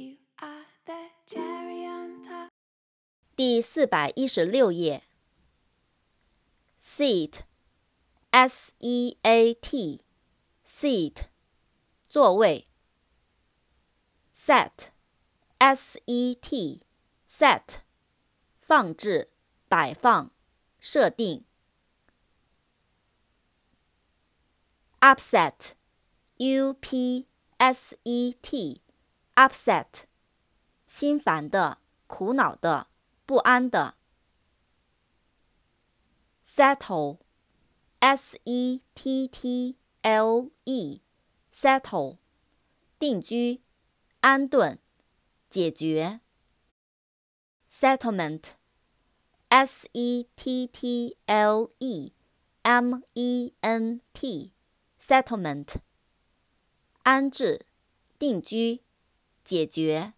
You are the cherry on top。第四百一十六页。Seat，S E A T，seat，座位。Set，S E T，set，放置、摆放、设定。Upset, U P S E T upset，心烦的、苦恼的、不安的。settle，s-e-t-t-l-e，settle，定居、安顿、解决。settlement，s-e-t-t-l-e-m-e-n-t，settlement，安置、定居、解决。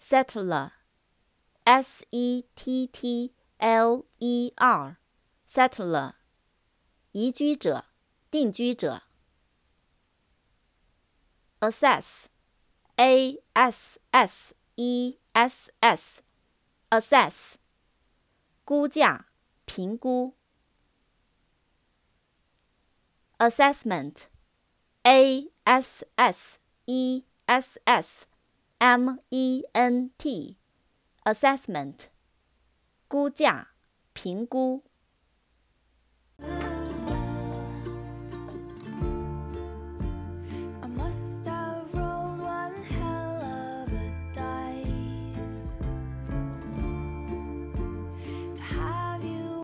settler，s-e-t-t。L-E-R，settler，移居者、定居者。assess，A-S-S-E-S-S，assess，估价、评估。assessment，a S S E S S M E N T assessment。估价、评估。